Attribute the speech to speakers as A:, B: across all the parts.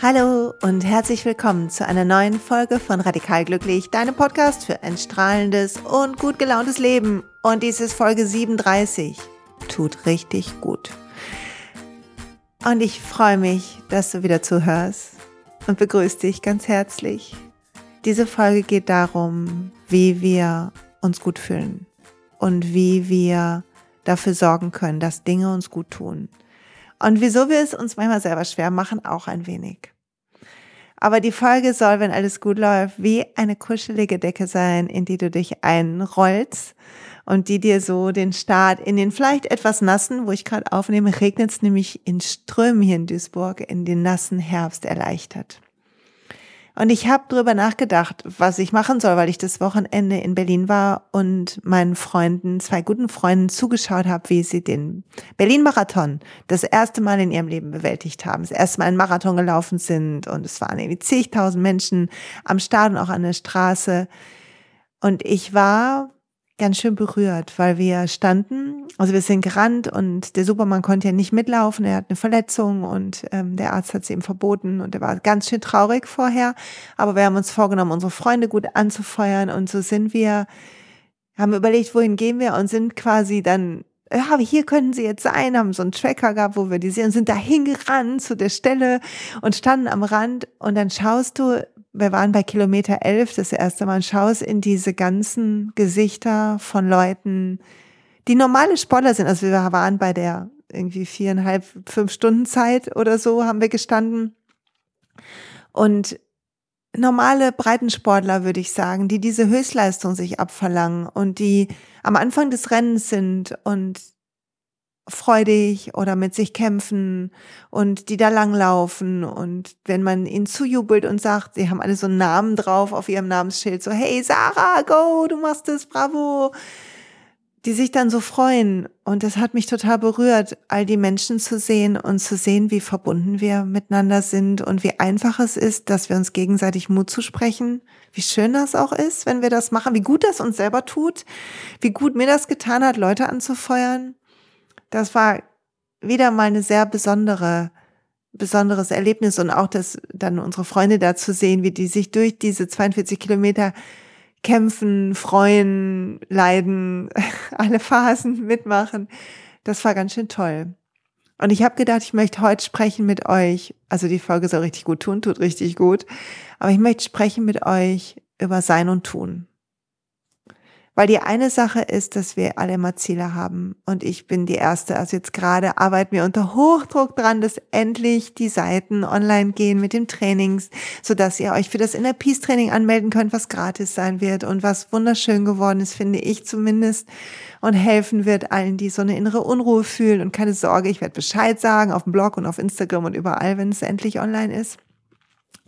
A: Hallo und herzlich willkommen zu einer neuen Folge von Radikal Glücklich, deinem Podcast für ein strahlendes und gut gelauntes Leben. Und dies ist Folge 37. Tut richtig gut. Und ich freue mich, dass du wieder zuhörst und begrüße dich ganz herzlich. Diese Folge geht darum, wie wir uns gut fühlen und wie wir dafür sorgen können, dass Dinge uns gut tun. Und wieso wir es uns manchmal selber schwer machen, auch ein wenig. Aber die Folge soll, wenn alles gut läuft, wie eine kuschelige Decke sein, in die du dich einrollst und die dir so den Start in den vielleicht etwas nassen, wo ich gerade aufnehme, regnet es nämlich in Strömen hier in Duisburg, in den nassen Herbst erleichtert. Und ich habe drüber nachgedacht, was ich machen soll, weil ich das Wochenende in Berlin war und meinen Freunden, zwei guten Freunden zugeschaut habe, wie sie den Berlin-Marathon das erste Mal in ihrem Leben bewältigt haben. Das erste Mal einen Marathon gelaufen sind und es waren irgendwie zigtausend Menschen am Start und auch an der Straße. Und ich war ganz schön berührt, weil wir standen, also wir sind gerannt und der Supermann konnte ja nicht mitlaufen, er hat eine Verletzung und ähm, der Arzt hat es ihm verboten und er war ganz schön traurig vorher, aber wir haben uns vorgenommen, unsere Freunde gut anzufeuern und so sind wir, haben überlegt, wohin gehen wir und sind quasi dann ja, hier könnten sie jetzt sein, haben so einen Tracker gehabt, wo wir die sehen und sind da hingerannt zu der Stelle und standen am Rand und dann schaust du wir waren bei Kilometer 11 das erste Mal, schaust in diese ganzen Gesichter von Leuten, die normale Sportler sind. Also wir waren bei der irgendwie viereinhalb, fünf Stunden Zeit oder so haben wir gestanden. Und normale Breitensportler, würde ich sagen, die diese Höchstleistung sich abverlangen und die am Anfang des Rennens sind und freudig oder mit sich kämpfen und die da langlaufen. Und wenn man ihnen zujubelt und sagt, sie haben alle so einen Namen drauf auf ihrem Namensschild, so hey Sarah, go, du machst es, bravo, die sich dann so freuen. Und das hat mich total berührt, all die Menschen zu sehen und zu sehen, wie verbunden wir miteinander sind und wie einfach es ist, dass wir uns gegenseitig Mut zusprechen, wie schön das auch ist, wenn wir das machen, wie gut das uns selber tut, wie gut mir das getan hat, Leute anzufeuern das war wieder mal eine sehr besondere, besonderes Erlebnis und auch das dann unsere Freunde da zu sehen, wie die sich durch diese 42 Kilometer kämpfen, freuen, leiden, alle Phasen mitmachen. Das war ganz schön toll. Und ich habe gedacht, ich möchte heute sprechen mit euch. Also die Folge soll richtig gut tun, tut richtig gut. Aber ich möchte sprechen mit euch über Sein und Tun. Weil die eine Sache ist, dass wir alle immer Ziele haben. Und ich bin die Erste. Also jetzt gerade arbeiten wir unter Hochdruck dran, dass endlich die Seiten online gehen mit dem Trainings, sodass ihr euch für das Inner Peace Training anmelden könnt, was gratis sein wird und was wunderschön geworden ist, finde ich zumindest. Und helfen wird allen, die so eine innere Unruhe fühlen. Und keine Sorge, ich werde Bescheid sagen auf dem Blog und auf Instagram und überall, wenn es endlich online ist.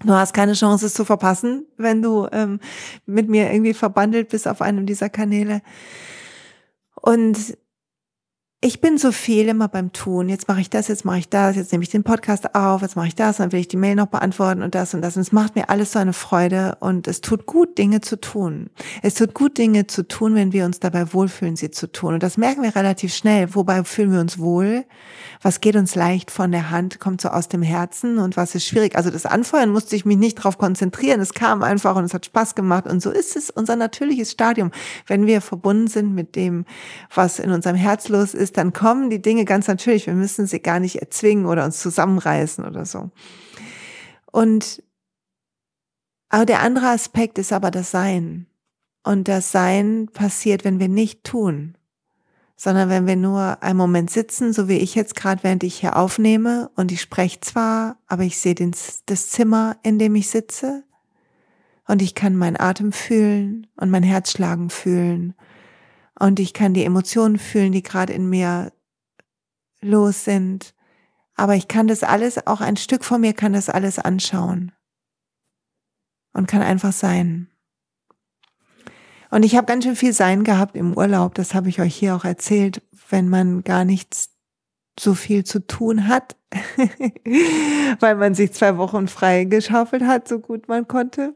A: Du hast keine Chance, es zu verpassen, wenn du ähm, mit mir irgendwie verbandelt bist auf einem dieser Kanäle. Und ich bin so viel immer beim Tun. Jetzt mache ich das, jetzt mache ich das, jetzt nehme ich den Podcast auf, jetzt mache ich das, dann will ich die Mail noch beantworten und das und das. Und es macht mir alles so eine Freude und es tut gut, Dinge zu tun. Es tut gut, Dinge zu tun, wenn wir uns dabei wohlfühlen, sie zu tun. Und das merken wir relativ schnell. Wobei fühlen wir uns wohl? Was geht uns leicht von der Hand, kommt so aus dem Herzen und was ist schwierig? Also das Anfeuern musste ich mich nicht darauf konzentrieren. Es kam einfach und es hat Spaß gemacht. Und so ist es unser natürliches Stadium. Wenn wir verbunden sind mit dem, was in unserem Herz los ist, ist, dann kommen die Dinge ganz natürlich. Wir müssen sie gar nicht erzwingen oder uns zusammenreißen oder so. Und aber der andere Aspekt ist aber das Sein. Und das Sein passiert, wenn wir nicht tun, sondern wenn wir nur einen Moment sitzen, so wie ich jetzt gerade, während ich hier aufnehme und ich spreche zwar, aber ich sehe das Zimmer, in dem ich sitze und ich kann meinen Atem fühlen und mein Herzschlagen fühlen und ich kann die Emotionen fühlen, die gerade in mir los sind. Aber ich kann das alles, auch ein Stück von mir kann das alles anschauen. Und kann einfach sein. Und ich habe ganz schön viel Sein gehabt im Urlaub, das habe ich euch hier auch erzählt, wenn man gar nichts so viel zu tun hat, weil man sich zwei Wochen frei geschaufelt hat, so gut man konnte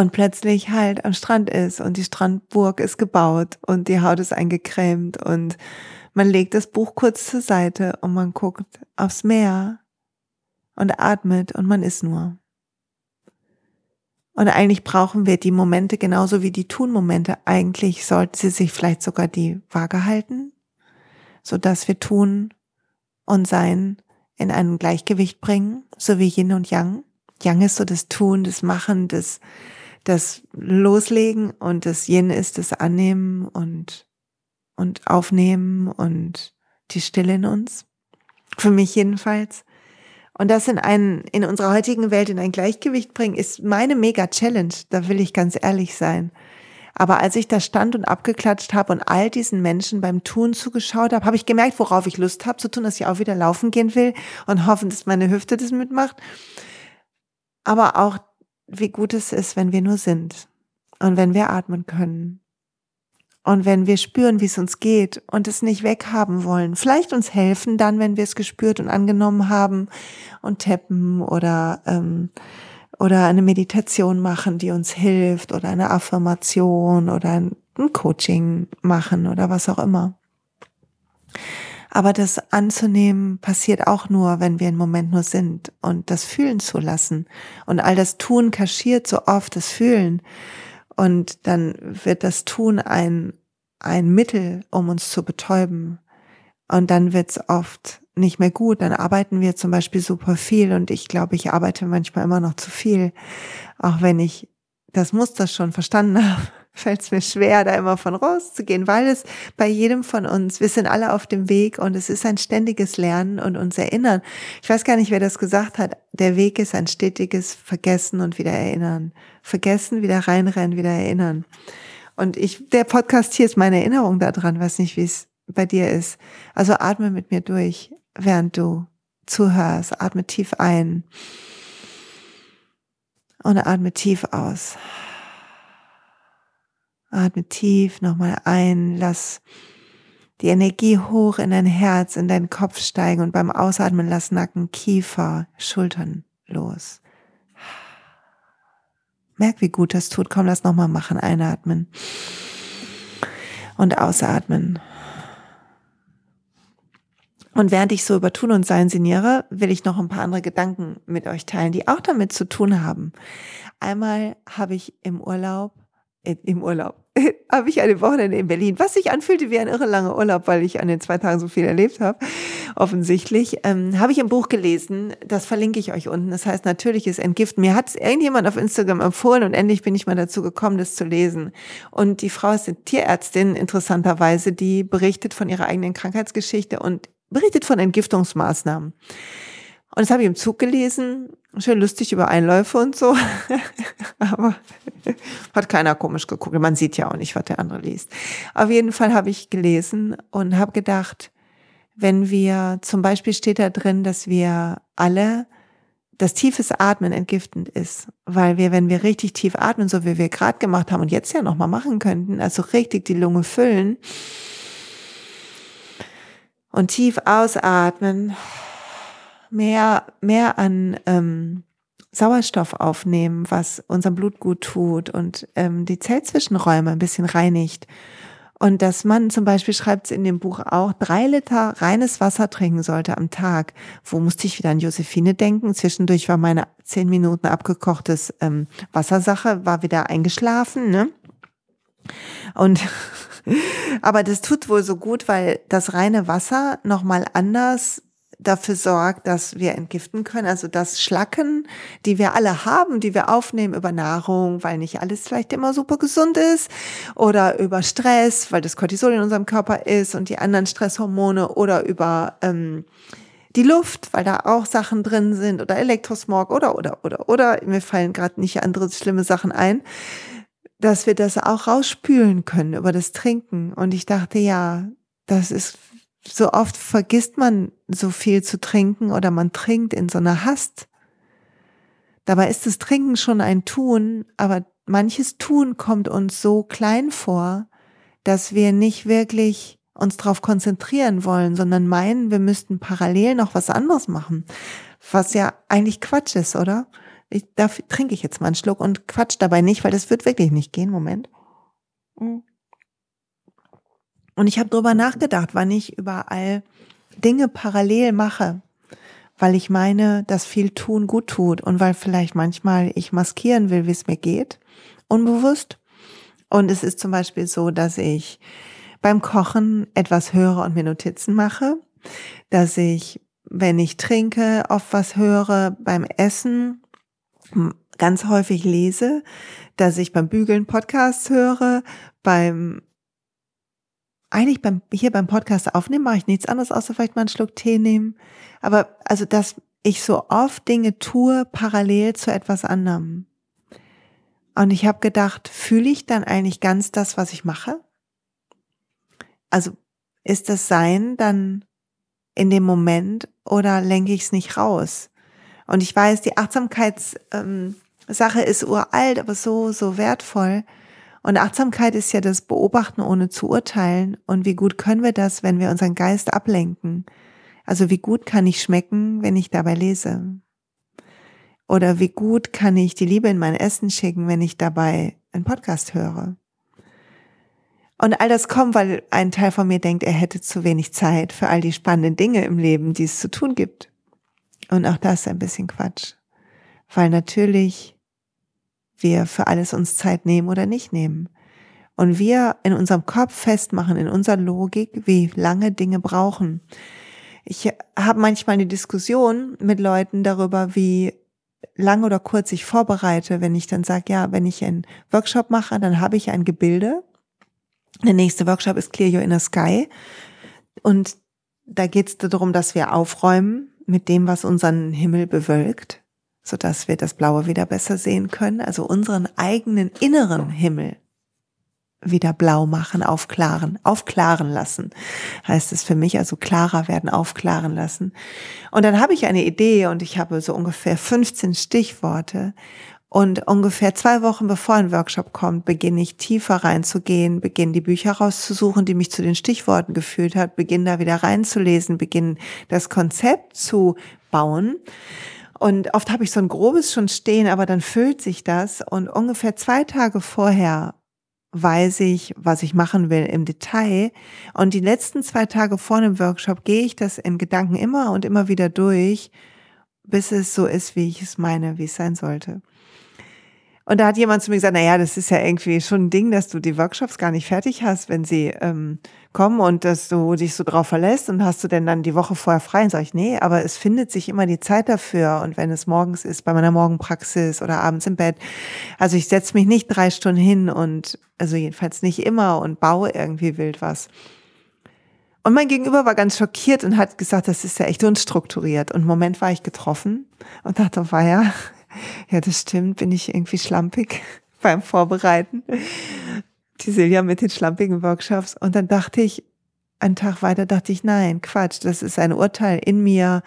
A: und plötzlich halt am Strand ist und die Strandburg ist gebaut und die Haut ist eingecremt und man legt das Buch kurz zur Seite und man guckt aufs Meer und atmet und man ist nur. Und eigentlich brauchen wir die Momente genauso wie die Tun-Momente. Eigentlich sollten sie sich vielleicht sogar die Waage halten, so dass wir tun und sein in ein Gleichgewicht bringen, so wie Yin und Yang. Yang ist so das Tun, das Machen, das, das Loslegen und das Yin ist das Annehmen und, und Aufnehmen und die Stille in uns. Für mich jedenfalls. Und das in einen, in unserer heutigen Welt in ein Gleichgewicht bringen, ist meine mega Challenge. Da will ich ganz ehrlich sein. Aber als ich da stand und abgeklatscht habe und all diesen Menschen beim Tun zugeschaut habe, habe ich gemerkt, worauf ich Lust habe zu tun, dass ich auch wieder laufen gehen will und hoffen, dass meine Hüfte das mitmacht. Aber auch, wie gut es ist, wenn wir nur sind und wenn wir atmen können und wenn wir spüren, wie es uns geht und es nicht weghaben wollen, vielleicht uns helfen dann, wenn wir es gespürt und angenommen haben und tappen oder, ähm, oder eine Meditation machen, die uns hilft oder eine Affirmation oder ein, ein Coaching machen oder was auch immer. Aber das anzunehmen passiert auch nur, wenn wir im Moment nur sind und das fühlen zu lassen. Und all das Tun kaschiert so oft das Fühlen. Und dann wird das Tun ein, ein Mittel, um uns zu betäuben. Und dann wird's oft nicht mehr gut. Dann arbeiten wir zum Beispiel super viel und ich glaube, ich arbeite manchmal immer noch zu viel. Auch wenn ich das Muster schon verstanden habe, fällt es mir schwer, da immer von rauszugehen, weil es bei jedem von uns, wir sind alle auf dem Weg und es ist ein ständiges Lernen und uns erinnern. Ich weiß gar nicht, wer das gesagt hat. Der Weg ist ein stetiges Vergessen und wieder erinnern. Vergessen, wieder reinrennen, wieder erinnern. Und ich, der Podcast hier ist meine Erinnerung daran, weiß nicht, wie es bei dir ist. Also atme mit mir durch, während du zuhörst. Atme tief ein und atme tief aus. Atme tief nochmal ein, lass die Energie hoch in dein Herz, in deinen Kopf steigen und beim Ausatmen lass Nacken, Kiefer, Schultern los. Merk, wie gut das tut. Komm, lass nochmal machen. Einatmen. Und ausatmen. Und während ich so über Tun und Sein sinniere, will ich noch ein paar andere Gedanken mit euch teilen, die auch damit zu tun haben. Einmal habe ich im Urlaub im Urlaub habe ich eine Wochenende in Berlin, was sich anfühlte wie ein irre langer Urlaub, weil ich an den zwei Tagen so viel erlebt habe, offensichtlich, ähm, habe ich ein Buch gelesen, das verlinke ich euch unten, das heißt natürliches Entgiften. Mir hat es irgendjemand auf Instagram empfohlen und endlich bin ich mal dazu gekommen, das zu lesen. Und die Frau ist eine Tierärztin, interessanterweise, die berichtet von ihrer eigenen Krankheitsgeschichte und berichtet von Entgiftungsmaßnahmen. Und das habe ich im Zug gelesen, schön lustig über Einläufe und so. Aber hat keiner komisch geguckt. Man sieht ja auch nicht, was der andere liest. Auf jeden Fall habe ich gelesen und habe gedacht, wenn wir, zum Beispiel steht da drin, dass wir alle dass tiefes Atmen entgiftend ist, weil wir, wenn wir richtig tief atmen, so wie wir gerade gemacht haben und jetzt ja nochmal machen könnten, also richtig die Lunge füllen und tief ausatmen, mehr, mehr an ähm, Sauerstoff aufnehmen, was unserem Blut gut tut und ähm, die Zellzwischenräume ein bisschen reinigt. Und dass man zum Beispiel schreibt es in dem Buch auch, drei Liter reines Wasser trinken sollte am Tag. Wo musste ich wieder an Josephine denken? Zwischendurch war meine zehn Minuten abgekochtes ähm, Wassersache, war wieder eingeschlafen, ne? Und aber das tut wohl so gut, weil das reine Wasser nochmal anders dafür sorgt, dass wir entgiften können. Also das Schlacken, die wir alle haben, die wir aufnehmen über Nahrung, weil nicht alles vielleicht immer super gesund ist oder über Stress, weil das Cortisol in unserem Körper ist und die anderen Stresshormone oder über ähm, die Luft, weil da auch Sachen drin sind oder Elektrosmog oder oder oder oder mir fallen gerade nicht andere schlimme Sachen ein, dass wir das auch rausspülen können über das Trinken. Und ich dachte, ja, das ist so oft vergisst man so viel zu trinken oder man trinkt in so einer Hast. Dabei ist das Trinken schon ein Tun, aber manches Tun kommt uns so klein vor, dass wir nicht wirklich uns darauf konzentrieren wollen, sondern meinen, wir müssten parallel noch was anderes machen. Was ja eigentlich Quatsch ist, oder? Ich, da trinke ich jetzt mal einen Schluck und quatsch dabei nicht, weil das wird wirklich nicht gehen. Moment. Mhm. Und ich habe darüber nachgedacht, wann ich überall Dinge parallel mache, weil ich meine, dass viel tun gut tut und weil vielleicht manchmal ich maskieren will, wie es mir geht, unbewusst. Und es ist zum Beispiel so, dass ich beim Kochen etwas höre und mir Notizen mache, dass ich, wenn ich trinke, oft was höre, beim Essen ganz häufig lese, dass ich beim Bügeln Podcasts höre, beim eigentlich beim, hier beim Podcast aufnehmen mache ich nichts anderes, außer vielleicht mal einen Schluck Tee nehmen. Aber also, dass ich so oft Dinge tue, parallel zu etwas anderem. Und ich habe gedacht, fühle ich dann eigentlich ganz das, was ich mache? Also ist das Sein dann in dem Moment oder lenke ich es nicht raus? Und ich weiß, die Achtsamkeitssache ähm, ist uralt, aber so, so wertvoll. Und Achtsamkeit ist ja das Beobachten ohne zu urteilen. Und wie gut können wir das, wenn wir unseren Geist ablenken? Also wie gut kann ich schmecken, wenn ich dabei lese? Oder wie gut kann ich die Liebe in mein Essen schicken, wenn ich dabei einen Podcast höre? Und all das kommt, weil ein Teil von mir denkt, er hätte zu wenig Zeit für all die spannenden Dinge im Leben, die es zu tun gibt. Und auch das ist ein bisschen Quatsch. Weil natürlich wir für alles uns Zeit nehmen oder nicht nehmen. Und wir in unserem Kopf festmachen, in unserer Logik, wie lange Dinge brauchen. Ich habe manchmal eine Diskussion mit Leuten darüber, wie lang oder kurz ich vorbereite, wenn ich dann sage, ja, wenn ich einen Workshop mache, dann habe ich ein Gebilde. Der nächste Workshop ist Clear Your Inner Sky. Und da geht es darum, dass wir aufräumen mit dem, was unseren Himmel bewölkt so dass wir das Blaue wieder besser sehen können, also unseren eigenen inneren Himmel wieder blau machen, aufklaren, aufklaren lassen, heißt es für mich, also klarer werden, aufklaren lassen. Und dann habe ich eine Idee und ich habe so ungefähr 15 Stichworte und ungefähr zwei Wochen bevor ein Workshop kommt, beginne ich tiefer reinzugehen, beginne die Bücher rauszusuchen, die mich zu den Stichworten geführt hat, beginne da wieder reinzulesen, beginne das Konzept zu bauen. Und oft habe ich so ein grobes schon stehen, aber dann füllt sich das. Und ungefähr zwei Tage vorher weiß ich, was ich machen will im Detail. Und die letzten zwei Tage vor einem Workshop gehe ich das in Gedanken immer und immer wieder durch, bis es so ist, wie ich es meine, wie es sein sollte. Und da hat jemand zu mir gesagt, na ja, das ist ja irgendwie schon ein Ding, dass du die Workshops gar nicht fertig hast, wenn sie ähm, kommen und dass du dich so drauf verlässt und hast du denn dann die Woche vorher frei? Und sag ich, nee, aber es findet sich immer die Zeit dafür. Und wenn es morgens ist, bei meiner Morgenpraxis oder abends im Bett. Also ich setze mich nicht drei Stunden hin und, also jedenfalls nicht immer und baue irgendwie wild was. Und mein Gegenüber war ganz schockiert und hat gesagt, das ist ja echt unstrukturiert. Und im Moment war ich getroffen und dachte, war ja, ja, das stimmt, bin ich irgendwie schlampig beim Vorbereiten. Die Silja mit den schlampigen Workshops. Und dann dachte ich, einen Tag weiter dachte ich, nein, Quatsch, das ist ein Urteil in mir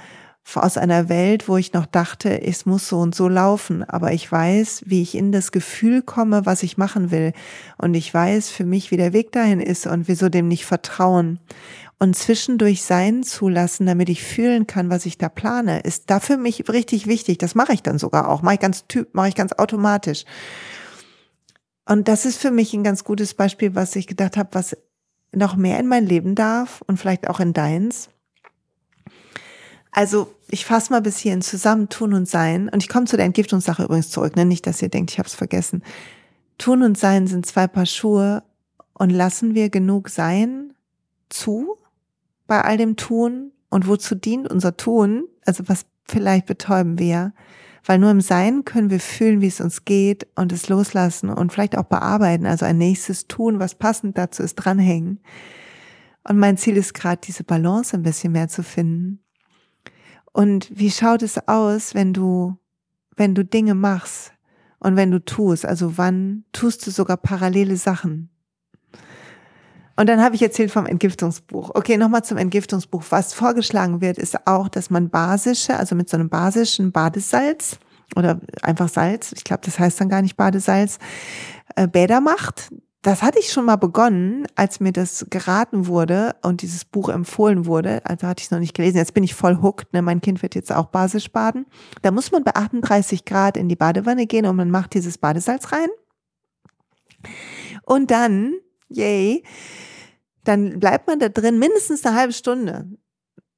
A: aus einer Welt, wo ich noch dachte, es muss so und so laufen. Aber ich weiß, wie ich in das Gefühl komme, was ich machen will. Und ich weiß für mich, wie der Weg dahin ist und wieso dem nicht vertrauen und zwischendurch sein zulassen, damit ich fühlen kann, was ich da plane, ist da für mich richtig wichtig. Das mache ich dann sogar auch, mache ich ganz typ, mache ich ganz automatisch. Und das ist für mich ein ganz gutes Beispiel, was ich gedacht habe, was noch mehr in mein Leben darf und vielleicht auch in deins. Also ich fasse mal bis hierhin zusammen, tun und sein. Und ich komme zu der Entgiftungssache übrigens zurück, ne? nicht, dass ihr denkt, ich habe es vergessen. Tun und sein sind zwei Paar Schuhe und lassen wir genug sein zu, bei all dem Tun und wozu dient unser Tun? Also was vielleicht betäuben wir? Weil nur im Sein können wir fühlen, wie es uns geht und es loslassen und vielleicht auch bearbeiten, also ein nächstes Tun, was passend dazu ist, dranhängen. Und mein Ziel ist gerade, diese Balance ein bisschen mehr zu finden. Und wie schaut es aus, wenn du, wenn du Dinge machst und wenn du tust? Also wann tust du sogar parallele Sachen? Und dann habe ich erzählt vom Entgiftungsbuch. Okay, nochmal zum Entgiftungsbuch. Was vorgeschlagen wird, ist auch, dass man basische, also mit so einem basischen Badesalz oder einfach Salz, ich glaube, das heißt dann gar nicht Badesalz, äh, Bäder macht. Das hatte ich schon mal begonnen, als mir das geraten wurde und dieses Buch empfohlen wurde. Also hatte ich es noch nicht gelesen. Jetzt bin ich voll hooked. Ne? Mein Kind wird jetzt auch basisch baden. Da muss man bei 38 Grad in die Badewanne gehen und man macht dieses Badesalz rein. Und dann yay, dann bleibt man da drin mindestens eine halbe Stunde.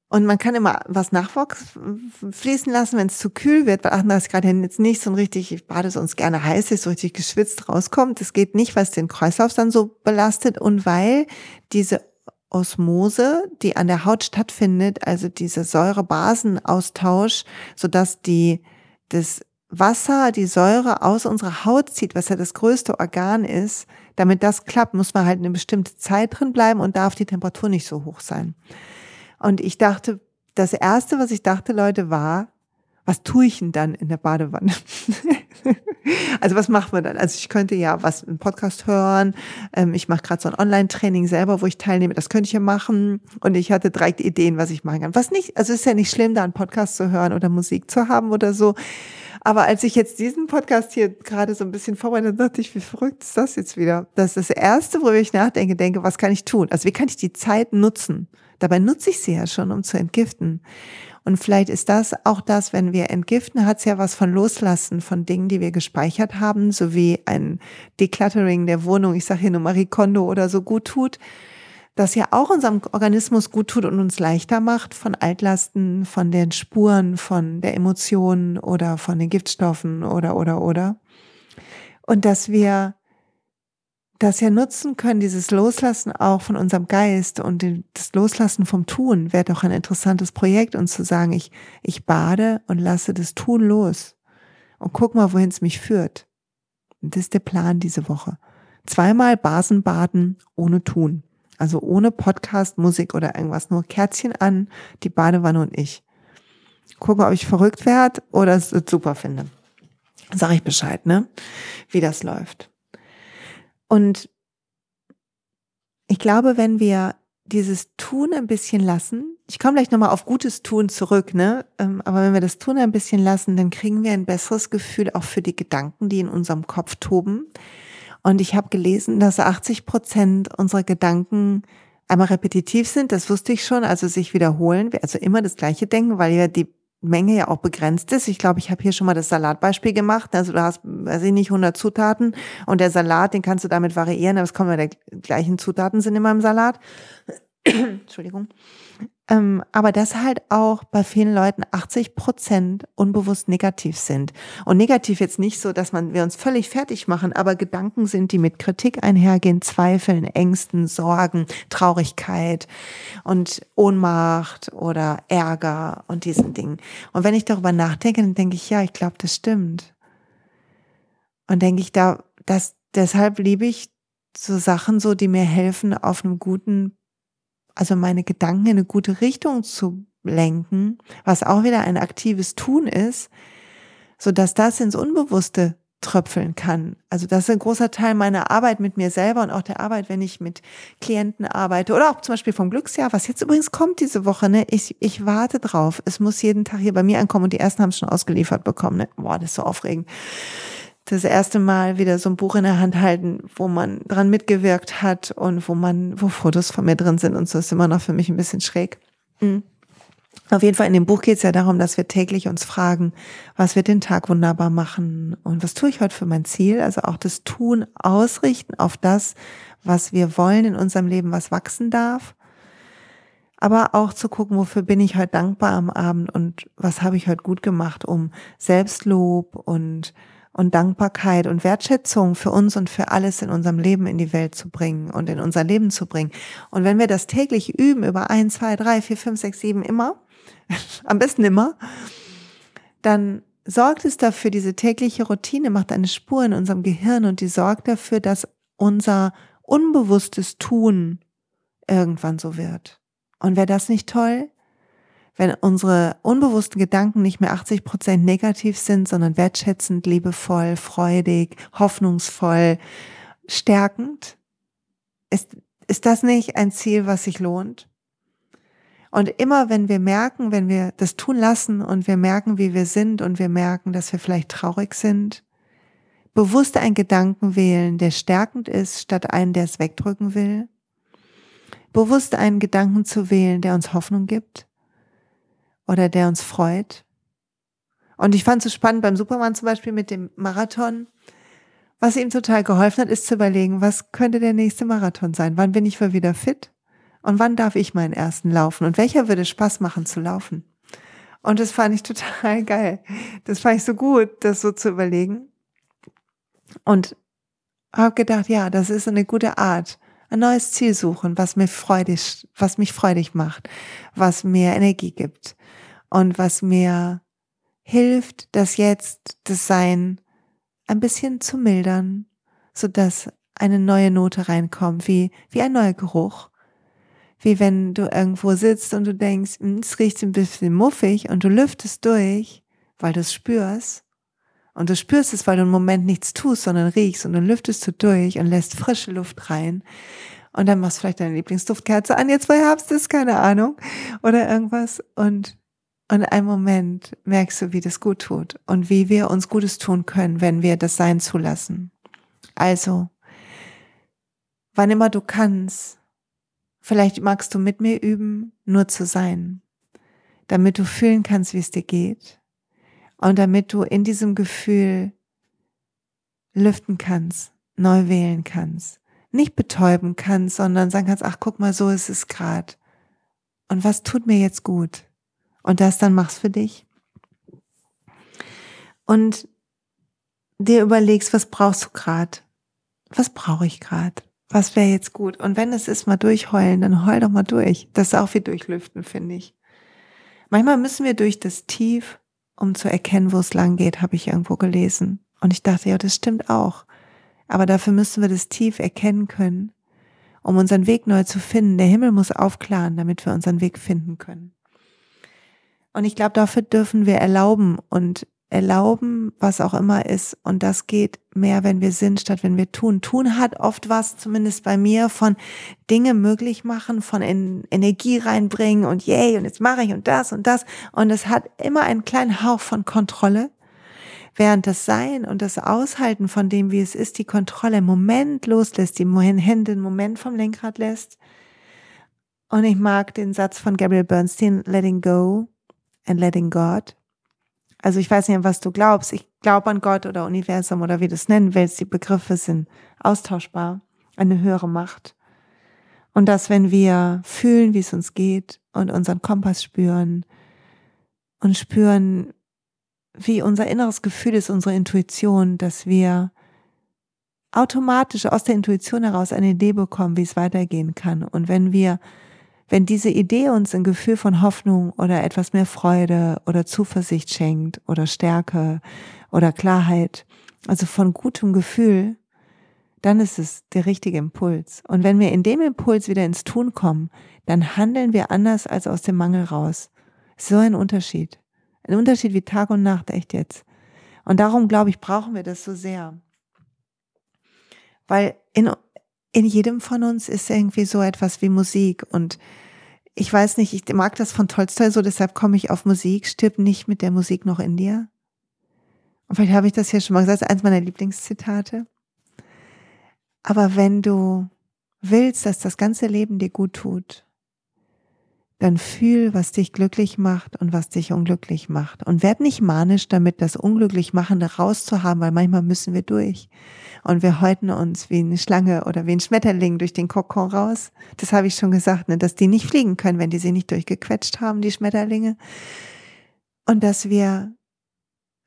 A: Und man kann immer was nachfließen lassen, wenn es zu kühl wird, weil ach, das gerade jetzt nicht so ein richtig, ich bade sonst gerne heiß ist, so richtig geschwitzt rauskommt. Das geht nicht, weil es den Kreislauf dann so belastet und weil diese Osmose, die an der Haut stattfindet, also dieser Säure-Basen-Austausch, sodass die, das Wasser die Säure aus unserer Haut zieht, was ja das größte Organ ist, damit das klappt, muss man halt eine bestimmte Zeit drin bleiben und darf die Temperatur nicht so hoch sein. Und ich dachte, das erste, was ich dachte, Leute, war, was tue ich denn dann in der Badewanne? also was macht man dann? Also ich könnte ja was im Podcast hören. Ähm, ich mache gerade so ein Online-Training selber, wo ich teilnehme. Das könnte ich ja machen. Und ich hatte direkt Ideen, was ich machen kann. Was nicht, also es ist ja nicht schlimm, da einen Podcast zu hören oder Musik zu haben oder so. Aber als ich jetzt diesen Podcast hier gerade so ein bisschen vorbereitet, dachte ich, wie verrückt ist das jetzt wieder? Das ist das Erste, worüber ich nachdenke, denke, was kann ich tun? Also wie kann ich die Zeit nutzen? Dabei nutze ich sie ja schon, um zu entgiften. Und vielleicht ist das auch das, wenn wir entgiften, hat es ja was von Loslassen von Dingen, die wir gespeichert haben, so wie ein Decluttering der Wohnung, ich sage hier nur Marie Kondo oder so gut tut, das ja auch unserem Organismus gut tut und uns leichter macht von Altlasten, von den Spuren, von der Emotionen oder von den Giftstoffen oder, oder, oder. Und dass wir das ja nutzen können, dieses Loslassen auch von unserem Geist und das Loslassen vom Tun wäre doch ein interessantes Projekt, uns zu sagen, ich, ich bade und lasse das Tun los und guck mal, wohin es mich führt. Und das ist der Plan diese Woche. Zweimal Basen baden ohne Tun. Also ohne Podcast, Musik oder irgendwas, nur Kerzchen an, die Badewanne und ich. Gucke, ob ich verrückt werde oder es super finde. Sag ich Bescheid, ne? Wie das läuft. Und ich glaube, wenn wir dieses Tun ein bisschen lassen, ich komme gleich nochmal auf gutes Tun zurück, ne? Ähm, aber wenn wir das Tun ein bisschen lassen, dann kriegen wir ein besseres Gefühl auch für die Gedanken, die in unserem Kopf toben. Und ich habe gelesen, dass 80 Prozent unserer Gedanken einmal repetitiv sind, das wusste ich schon, also sich wiederholen, also immer das gleiche denken, weil ja die Menge ja auch begrenzt ist. Ich glaube, ich habe hier schon mal das Salatbeispiel gemacht. Also du hast, weiß ich nicht, 100 Zutaten und der Salat, den kannst du damit variieren, aber es kommen ja die gleichen Zutaten sind immer im Salat. Entschuldigung. Ähm, aber dass halt auch bei vielen Leuten 80 Prozent unbewusst negativ sind. Und negativ jetzt nicht so, dass man, wir uns völlig fertig machen, aber Gedanken sind, die mit Kritik einhergehen, Zweifeln, Ängsten, Sorgen, Traurigkeit und Ohnmacht oder Ärger und diesen Dingen. Und wenn ich darüber nachdenke, dann denke ich, ja, ich glaube, das stimmt. Und denke ich da, dass deshalb liebe ich so Sachen so, die mir helfen, auf einem guten also meine Gedanken in eine gute Richtung zu lenken, was auch wieder ein aktives Tun ist, so dass das ins Unbewusste tröpfeln kann. Also das ist ein großer Teil meiner Arbeit mit mir selber und auch der Arbeit, wenn ich mit Klienten arbeite oder auch zum Beispiel vom Glücksjahr, was jetzt übrigens kommt diese Woche. Ne? Ich, ich warte drauf. Es muss jeden Tag hier bei mir ankommen und die ersten haben es schon ausgeliefert bekommen. Ne? Boah, das ist so aufregend das erste Mal wieder so ein Buch in der Hand halten, wo man dran mitgewirkt hat und wo man, wo Fotos von mir drin sind und so ist immer noch für mich ein bisschen schräg. Mhm. Auf jeden Fall in dem Buch geht es ja darum, dass wir täglich uns fragen, was wird den Tag wunderbar machen und was tue ich heute für mein Ziel? Also auch das Tun ausrichten auf das, was wir wollen in unserem Leben, was wachsen darf. Aber auch zu gucken, wofür bin ich heute dankbar am Abend und was habe ich heute gut gemacht, um Selbstlob und und Dankbarkeit und Wertschätzung für uns und für alles in unserem Leben in die Welt zu bringen und in unser Leben zu bringen. Und wenn wir das täglich üben über ein, zwei, drei, vier, fünf, sechs, sieben immer, am besten immer, dann sorgt es dafür, diese tägliche Routine macht eine Spur in unserem Gehirn und die sorgt dafür, dass unser unbewusstes Tun irgendwann so wird. Und wäre das nicht toll? Wenn unsere unbewussten Gedanken nicht mehr 80 Prozent negativ sind, sondern wertschätzend, liebevoll, freudig, hoffnungsvoll, stärkend, ist, ist das nicht ein Ziel, was sich lohnt? Und immer wenn wir merken, wenn wir das tun lassen und wir merken, wie wir sind und wir merken, dass wir vielleicht traurig sind, bewusst einen Gedanken wählen, der stärkend ist, statt einen, der es wegdrücken will. Bewusst einen Gedanken zu wählen, der uns Hoffnung gibt oder der uns freut. Und ich fand es so spannend beim Superman zum Beispiel mit dem Marathon. Was ihm total geholfen hat, ist zu überlegen, was könnte der nächste Marathon sein? Wann bin ich wieder fit? Und wann darf ich meinen ersten laufen? Und welcher würde Spaß machen zu laufen? Und das fand ich total geil. Das fand ich so gut, das so zu überlegen. Und habe gedacht, ja, das ist eine gute Art. Ein neues Ziel suchen, was mir freudig, was mich freudig macht, was mir Energie gibt und was mir hilft, das jetzt, das Sein ein bisschen zu mildern, so dass eine neue Note reinkommt, wie, wie ein neuer Geruch. Wie wenn du irgendwo sitzt und du denkst, hm, es riecht ein bisschen muffig und du lüftest durch, weil du es spürst. Und du spürst es, weil du im Moment nichts tust, sondern riechst und dann lüftest du durch und lässt frische Luft rein. Und dann machst du vielleicht deine Lieblingsduftkerze an, jetzt bei Herbst ist, keine Ahnung, oder irgendwas. Und, und in einem Moment merkst du, wie das gut tut und wie wir uns Gutes tun können, wenn wir das Sein zulassen. Also, wann immer du kannst, vielleicht magst du mit mir üben, nur zu sein, damit du fühlen kannst, wie es dir geht und damit du in diesem Gefühl lüften kannst, neu wählen kannst, nicht betäuben kannst, sondern sagen kannst, ach guck mal, so ist es gerade. Und was tut mir jetzt gut? Und das dann machst für dich. Und dir überlegst, was brauchst du gerade? Was brauche ich gerade? Was wäre jetzt gut? Und wenn es ist, mal durchheulen, dann heul doch mal durch. Das ist auch wie durchlüften, finde ich. Manchmal müssen wir durch das Tief um zu erkennen, wo es lang geht, habe ich irgendwo gelesen. Und ich dachte, ja, das stimmt auch. Aber dafür müssen wir das tief erkennen können, um unseren Weg neu zu finden. Der Himmel muss aufklaren, damit wir unseren Weg finden können. Und ich glaube, dafür dürfen wir erlauben und erlauben, was auch immer ist. Und das geht mehr, wenn wir sind, statt wenn wir tun. Tun hat oft was, zumindest bei mir, von Dinge möglich machen, von Energie reinbringen und yay, und jetzt mache ich und das und das. Und es hat immer einen kleinen Hauch von Kontrolle. Während das Sein und das Aushalten von dem, wie es ist, die Kontrolle im Moment loslässt, die Hände im Moment vom Lenkrad lässt. Und ich mag den Satz von Gabriel Bernstein, letting go and letting God. Also ich weiß nicht, an was du glaubst. Ich glaube an Gott oder Universum oder wie du es nennen willst. Die Begriffe sind austauschbar. Eine höhere Macht. Und dass, wenn wir fühlen, wie es uns geht und unseren Kompass spüren und spüren, wie unser inneres Gefühl ist, unsere Intuition, dass wir automatisch aus der Intuition heraus eine Idee bekommen, wie es weitergehen kann. Und wenn wir wenn diese Idee uns ein Gefühl von Hoffnung oder etwas mehr Freude oder Zuversicht schenkt oder Stärke oder Klarheit, also von gutem Gefühl, dann ist es der richtige Impuls. Und wenn wir in dem Impuls wieder ins Tun kommen, dann handeln wir anders als aus dem Mangel raus. So ein Unterschied. Ein Unterschied wie Tag und Nacht, echt jetzt. Und darum, glaube ich, brauchen wir das so sehr. Weil in in jedem von uns ist irgendwie so etwas wie Musik und ich weiß nicht, ich mag das von Tolstoi so, deshalb komme ich auf Musik. Stirb nicht mit der Musik noch in dir. Und vielleicht habe ich das hier schon mal gesagt, das ist eins meiner Lieblingszitate. Aber wenn du willst, dass das ganze Leben dir gut tut, dann fühl, was dich glücklich macht und was dich unglücklich macht. Und werd nicht manisch damit, das Unglücklichmachende rauszuhaben, weil manchmal müssen wir durch. Und wir häuten uns wie eine Schlange oder wie ein Schmetterling durch den Kokon raus. Das habe ich schon gesagt, ne, dass die nicht fliegen können, wenn die sie nicht durchgequetscht haben, die Schmetterlinge. Und dass wir,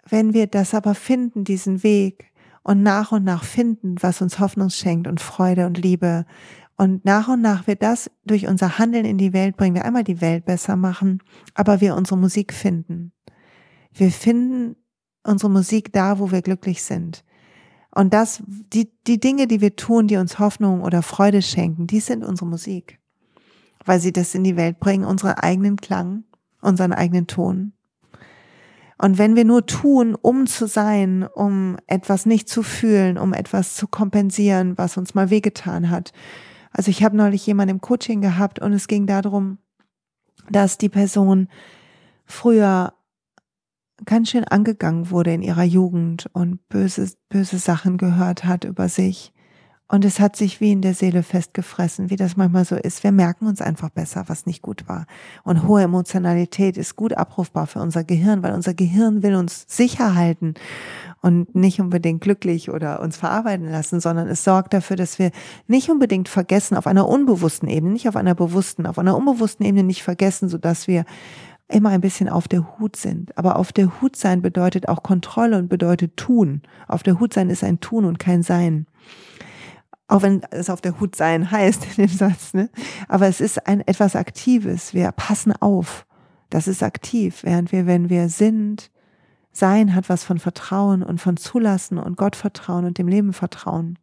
A: wenn wir das aber finden, diesen Weg, und nach und nach finden, was uns Hoffnung schenkt und Freude und Liebe und nach und nach wird das durch unser Handeln in die Welt bringen, wir einmal die Welt besser machen, aber wir unsere Musik finden. Wir finden unsere Musik da, wo wir glücklich sind. Und das, die, die Dinge, die wir tun, die uns Hoffnung oder Freude schenken, die sind unsere Musik. Weil sie das in die Welt bringen, unseren eigenen Klang, unseren eigenen Ton. Und wenn wir nur tun, um zu sein, um etwas nicht zu fühlen, um etwas zu kompensieren, was uns mal wehgetan hat, also ich habe neulich jemanden im Coaching gehabt und es ging darum, dass die Person früher ganz schön angegangen wurde in ihrer Jugend und böse, böse Sachen gehört hat über sich. Und es hat sich wie in der Seele festgefressen, wie das manchmal so ist. Wir merken uns einfach besser, was nicht gut war. Und hohe Emotionalität ist gut abrufbar für unser Gehirn, weil unser Gehirn will uns sicher halten und nicht unbedingt glücklich oder uns verarbeiten lassen, sondern es sorgt dafür, dass wir nicht unbedingt vergessen auf einer unbewussten Ebene, nicht auf einer bewussten, auf einer unbewussten Ebene nicht vergessen, so dass wir immer ein bisschen auf der Hut sind. Aber auf der Hut sein bedeutet auch Kontrolle und bedeutet tun. Auf der Hut sein ist ein Tun und kein Sein. Auch wenn es auf der Hut sein heißt in dem Satz, ne? Aber es ist ein etwas Aktives. Wir passen auf. Das ist aktiv. Während wir, wenn wir sind, sein hat was von Vertrauen und von Zulassen und Gott vertrauen und dem Leben vertrauen.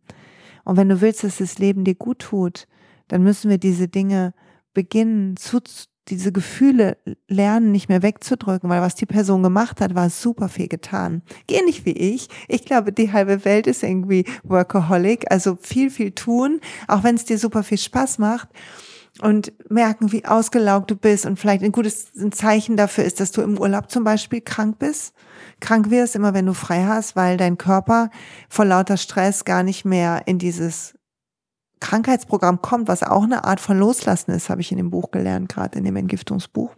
A: Und wenn du willst, dass das Leben dir gut tut, dann müssen wir diese Dinge beginnen zu, diese Gefühle lernen, nicht mehr wegzudrücken, weil was die Person gemacht hat, war super viel getan. Geh nicht wie ich. Ich glaube, die halbe Welt ist irgendwie Workaholic, also viel, viel tun, auch wenn es dir super viel Spaß macht und merken, wie ausgelaugt du bist und vielleicht ein gutes Zeichen dafür ist, dass du im Urlaub zum Beispiel krank bist. Krank wirst immer, wenn du frei hast, weil dein Körper vor lauter Stress gar nicht mehr in dieses Krankheitsprogramm kommt, was auch eine Art von Loslassen ist, habe ich in dem Buch gelernt, gerade in dem Entgiftungsbuch.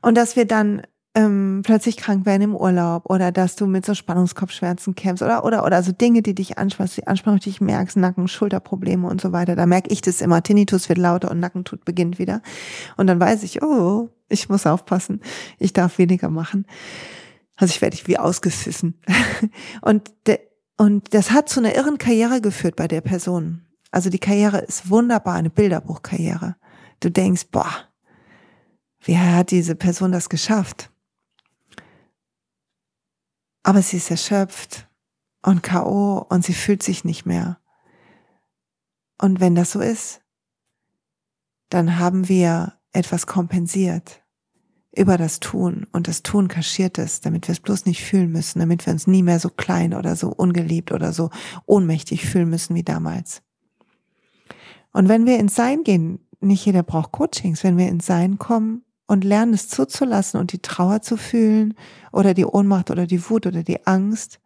A: Und dass wir dann ähm, plötzlich krank werden im Urlaub oder dass du mit so Spannungskopfschmerzen kämpfst oder oder oder so Dinge, die dich anspannen, die Anspannung dich merkst, Nacken, Schulterprobleme und so weiter. Da merke ich das immer. Tinnitus wird lauter und Nackentut beginnt wieder. Und dann weiß ich, oh, ich muss aufpassen. Ich darf weniger machen. Also ich werde wie ausgepfiffen. Und der, und das hat zu einer irren Karriere geführt bei der Person. Also die Karriere ist wunderbar, eine Bilderbuchkarriere. Du denkst, boah, wie hat diese Person das geschafft? Aber sie ist erschöpft und KO und sie fühlt sich nicht mehr. Und wenn das so ist, dann haben wir etwas kompensiert über das Tun und das Tun kaschiert es, damit wir es bloß nicht fühlen müssen, damit wir uns nie mehr so klein oder so ungeliebt oder so ohnmächtig fühlen müssen wie damals. Und wenn wir ins Sein gehen, nicht jeder braucht Coachings, wenn wir ins Sein kommen und lernen es zuzulassen und die Trauer zu fühlen oder die Ohnmacht oder die Wut oder die Angst,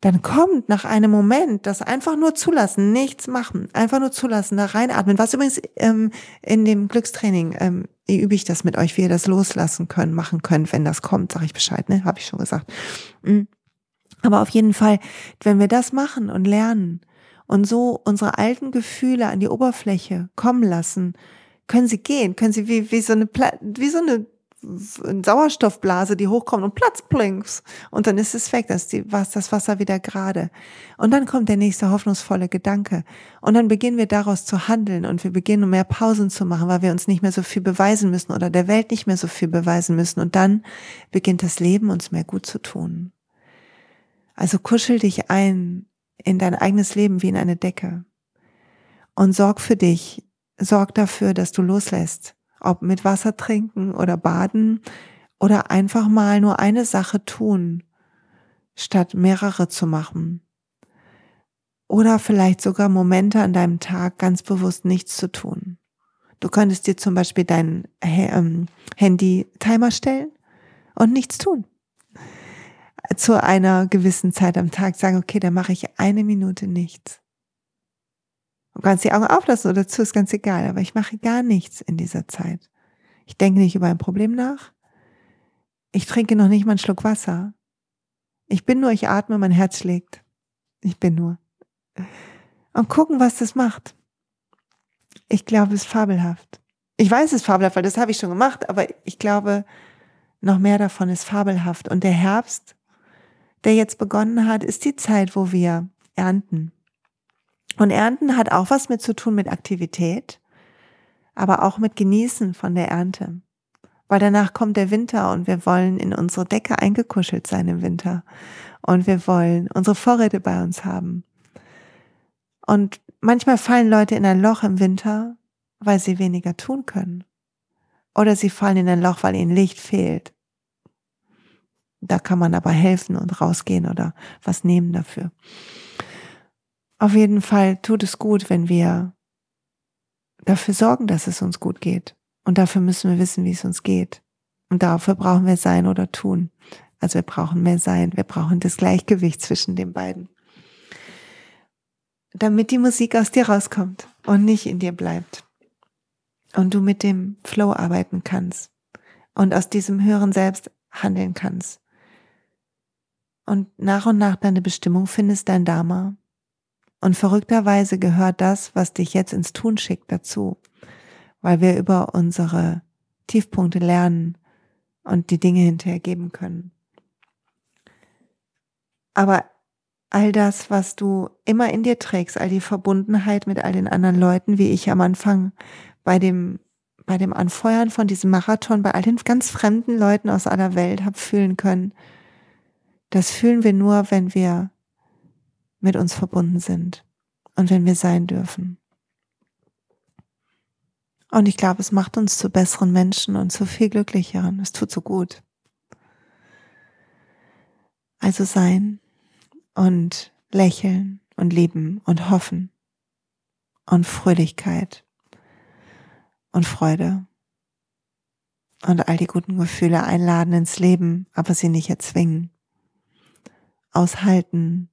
A: dann kommt nach einem Moment das einfach nur zulassen, nichts machen, einfach nur zulassen, da reinatmen. Was übrigens ähm, in dem Glückstraining ähm, übe ich das mit euch, wie ihr das loslassen können, machen könnt, wenn das kommt, sage ich Bescheid, ne? Habe ich schon gesagt. Mhm. Aber auf jeden Fall, wenn wir das machen und lernen und so unsere alten Gefühle an die Oberfläche kommen lassen, können sie gehen, können sie wie, wie so eine, wie so eine Sauerstoffblase, die hochkommt und Platz plinks. Und dann ist es weg, ist die, was, das Wasser wieder gerade. Und dann kommt der nächste hoffnungsvolle Gedanke. Und dann beginnen wir daraus zu handeln und wir beginnen mehr Pausen zu machen, weil wir uns nicht mehr so viel beweisen müssen oder der Welt nicht mehr so viel beweisen müssen. Und dann beginnt das Leben uns mehr gut zu tun. Also kuschel dich ein in dein eigenes Leben wie in eine Decke und sorg für dich, sorg dafür, dass du loslässt ob mit Wasser trinken oder baden oder einfach mal nur eine Sache tun, statt mehrere zu machen. Oder vielleicht sogar Momente an deinem Tag ganz bewusst nichts zu tun. Du könntest dir zum Beispiel dein ähm, Handy-Timer stellen und nichts tun. Zu einer gewissen Zeit am Tag sagen, okay, dann mache ich eine Minute nichts. Du kannst die Augen auflassen oder zu, ist ganz egal, aber ich mache gar nichts in dieser Zeit. Ich denke nicht über ein Problem nach. Ich trinke noch nicht mal einen Schluck Wasser. Ich bin nur, ich atme, mein Herz schlägt. Ich bin nur. Und gucken, was das macht. Ich glaube, es ist fabelhaft. Ich weiß, es ist fabelhaft, weil das habe ich schon gemacht, aber ich glaube, noch mehr davon ist fabelhaft. Und der Herbst, der jetzt begonnen hat, ist die Zeit, wo wir ernten. Und Ernten hat auch was mit zu tun mit Aktivität, aber auch mit Genießen von der Ernte. Weil danach kommt der Winter und wir wollen in unsere Decke eingekuschelt sein im Winter. Und wir wollen unsere Vorräte bei uns haben. Und manchmal fallen Leute in ein Loch im Winter, weil sie weniger tun können. Oder sie fallen in ein Loch, weil ihnen Licht fehlt. Da kann man aber helfen und rausgehen oder was nehmen dafür. Auf jeden Fall tut es gut, wenn wir dafür sorgen, dass es uns gut geht. Und dafür müssen wir wissen, wie es uns geht. Und dafür brauchen wir sein oder tun. Also wir brauchen mehr sein. Wir brauchen das Gleichgewicht zwischen den beiden. Damit die Musik aus dir rauskommt und nicht in dir bleibt. Und du mit dem Flow arbeiten kannst. Und aus diesem höheren Selbst handeln kannst. und nach und nach deine Bestimmung findest, dein Dharma. Und verrückterweise gehört das, was dich jetzt ins Tun schickt, dazu, weil wir über unsere Tiefpunkte lernen und die Dinge hinterher geben können. Aber all das, was du immer in dir trägst, all die Verbundenheit mit all den anderen Leuten, wie ich am Anfang bei dem bei dem Anfeuern von diesem Marathon bei all den ganz fremden Leuten aus aller Welt habe fühlen können. Das fühlen wir nur, wenn wir mit uns verbunden sind und wenn wir sein dürfen. Und ich glaube, es macht uns zu besseren Menschen und zu viel glücklicheren. Es tut so gut. Also sein und lächeln und lieben und hoffen und Fröhlichkeit und Freude und all die guten Gefühle einladen ins Leben, aber sie nicht erzwingen. Aushalten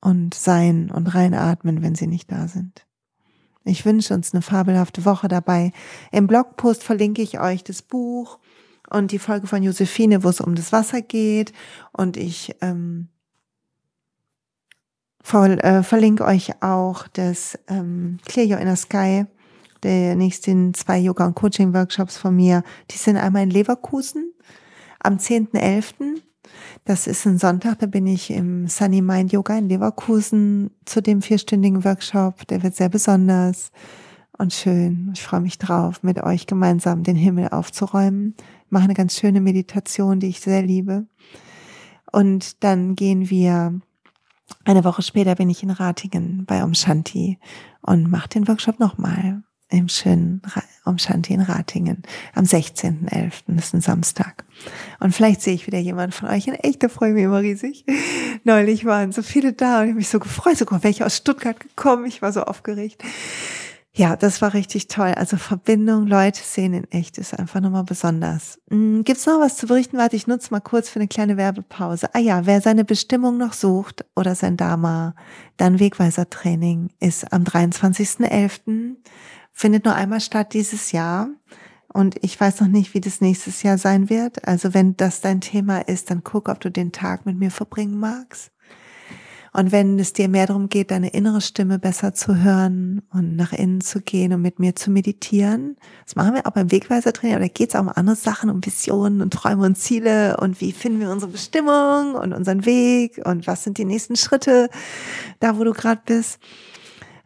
A: und sein und reinatmen, wenn sie nicht da sind. Ich wünsche uns eine fabelhafte Woche dabei. Im Blogpost verlinke ich euch das Buch und die Folge von Josephine, wo es um das Wasser geht. Und ich ähm, ver äh, verlinke euch auch das ähm, Clear Your Inner Sky der nächsten zwei Yoga- und Coaching-Workshops von mir, die sind einmal in Leverkusen am 10.11. Das ist ein Sonntag, da bin ich im Sunny Mind Yoga in Leverkusen zu dem vierstündigen Workshop. Der wird sehr besonders und schön. Ich freue mich drauf, mit euch gemeinsam den Himmel aufzuräumen. Ich mache eine ganz schöne Meditation, die ich sehr liebe. Und dann gehen wir eine Woche später bin ich in Ratingen bei Om Shanti und mache den Workshop nochmal im schönen Om Shanti in Ratingen am 16.11. Das ist ein Samstag. Und vielleicht sehe ich wieder jemanden von euch in echt, da freue ich mich immer riesig. Neulich waren so viele da und ich habe mich so gefreut, sogar welche aus Stuttgart gekommen. Ich war so aufgeregt. Ja, das war richtig toll. Also Verbindung, Leute sehen in echt ist einfach nochmal besonders. Hm, gibt's noch was zu berichten? Warte, ich nutze mal kurz für eine kleine Werbepause. Ah ja, wer seine Bestimmung noch sucht oder sein Dharma, dann Wegweiser-Training ist am 23.11 findet nur einmal statt dieses Jahr. Und ich weiß noch nicht, wie das nächstes Jahr sein wird. Also wenn das dein Thema ist, dann guck, ob du den Tag mit mir verbringen magst. Und wenn es dir mehr darum geht, deine innere Stimme besser zu hören und nach innen zu gehen und mit mir zu meditieren, das machen wir auch beim Wegweiser-Training, aber da geht es auch um andere Sachen, um Visionen und Träume und Ziele und wie finden wir unsere Bestimmung und unseren Weg und was sind die nächsten Schritte da, wo du gerade bist.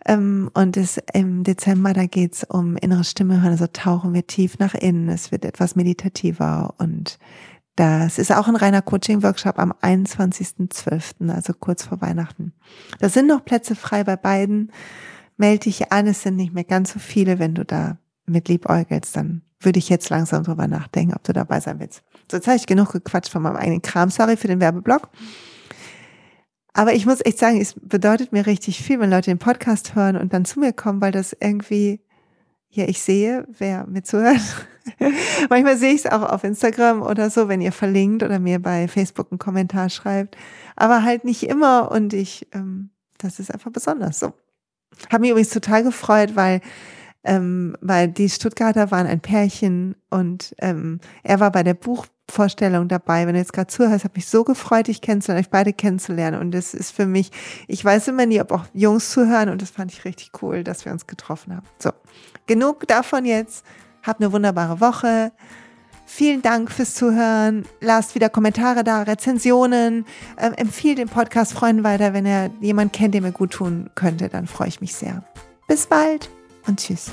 A: Ähm, und es, im Dezember, da geht's um innere Stimme hören, also tauchen wir tief nach innen, es wird etwas meditativer und das ist auch ein reiner Coaching-Workshop am 21.12., also kurz vor Weihnachten. Da sind noch Plätze frei bei beiden. Melde dich an, es sind nicht mehr ganz so viele. Wenn du da mit liebäugelst, dann würde ich jetzt langsam drüber nachdenken, ob du dabei sein willst. So, jetzt habe ich genug gequatscht von meinem eigenen Kram. Sorry für den Werbeblock. Aber ich muss echt sagen, es bedeutet mir richtig viel, wenn Leute den Podcast hören und dann zu mir kommen, weil das irgendwie, ja, ich sehe, wer mir zuhört. Manchmal sehe ich es auch auf Instagram oder so, wenn ihr verlinkt oder mir bei Facebook einen Kommentar schreibt. Aber halt nicht immer und ich, ähm, das ist einfach besonders so. Hab mich übrigens total gefreut, weil ähm, weil die Stuttgarter waren ein Pärchen und ähm, er war bei der Buchvorstellung dabei. Wenn du jetzt gerade zuhörst, habe mich so gefreut, dich kennenzulernen, euch beide kennenzulernen. Und das ist für mich, ich weiß immer nie, ob auch Jungs zuhören und das fand ich richtig cool, dass wir uns getroffen haben. So, genug davon jetzt. Hab eine wunderbare Woche. Vielen Dank fürs Zuhören. Lasst wieder Kommentare da, Rezensionen. Ähm, empfiehlt den Podcast Freunden weiter. Wenn ihr jemanden kennt, der mir gut tun könnte, dann freue ich mich sehr. Bis bald und tschüss.